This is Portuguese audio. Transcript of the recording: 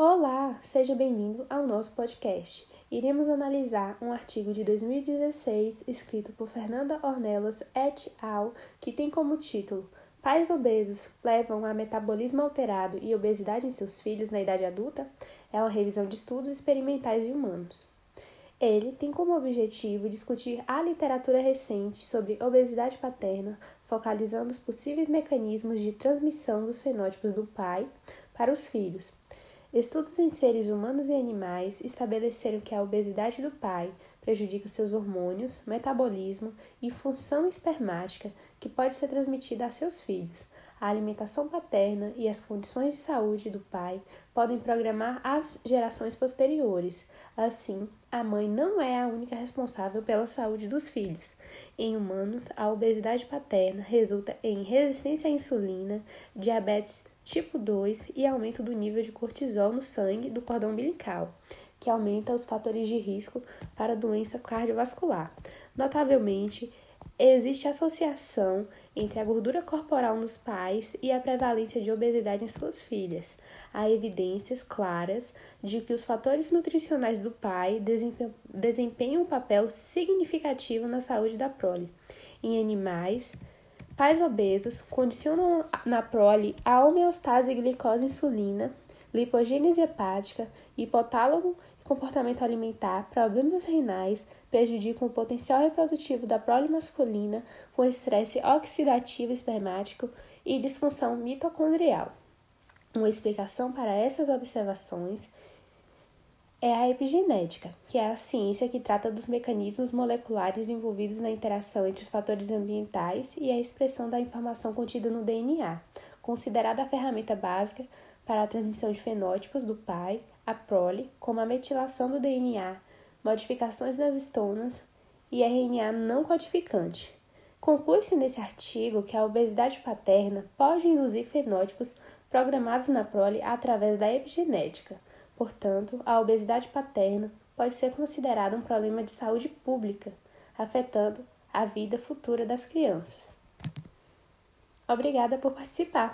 Olá, seja bem-vindo ao nosso podcast. Iremos analisar um artigo de 2016 escrito por Fernanda Ornelas et al., que tem como título Pais obesos levam a metabolismo alterado e obesidade em seus filhos na idade adulta? É uma revisão de estudos experimentais e humanos. Ele tem como objetivo discutir a literatura recente sobre obesidade paterna, focalizando os possíveis mecanismos de transmissão dos fenótipos do pai para os filhos. Estudos em seres humanos e animais estabeleceram que a obesidade do pai prejudica seus hormônios, metabolismo e função espermática, que pode ser transmitida a seus filhos. A alimentação paterna e as condições de saúde do pai podem programar as gerações posteriores. Assim, a mãe não é a única responsável pela saúde dos filhos. Em humanos, a obesidade paterna resulta em resistência à insulina, diabetes tipo 2 e aumento do nível de cortisol no sangue do cordão umbilical que aumenta os fatores de risco para doença cardiovascular. Notavelmente, existe associação entre a gordura corporal nos pais e a prevalência de obesidade em suas filhas. Há evidências claras de que os fatores nutricionais do pai desempenham um papel significativo na saúde da prole. Em animais, pais obesos condicionam na prole a homeostase glicose-insulina lipogênese hepática, hipotálamo e comportamento alimentar, problemas renais, prejudicam o potencial reprodutivo da prole masculina com estresse oxidativo espermático e disfunção mitocondrial. Uma explicação para essas observações é a epigenética, que é a ciência que trata dos mecanismos moleculares envolvidos na interação entre os fatores ambientais e a expressão da informação contida no DNA, considerada a ferramenta básica para a transmissão de fenótipos do pai à prole, como a metilação do DNA, modificações nas estonas e RNA não codificante. Conclui-se nesse artigo que a obesidade paterna pode induzir fenótipos programados na prole através da epigenética. Portanto, a obesidade paterna pode ser considerada um problema de saúde pública, afetando a vida futura das crianças. Obrigada por participar!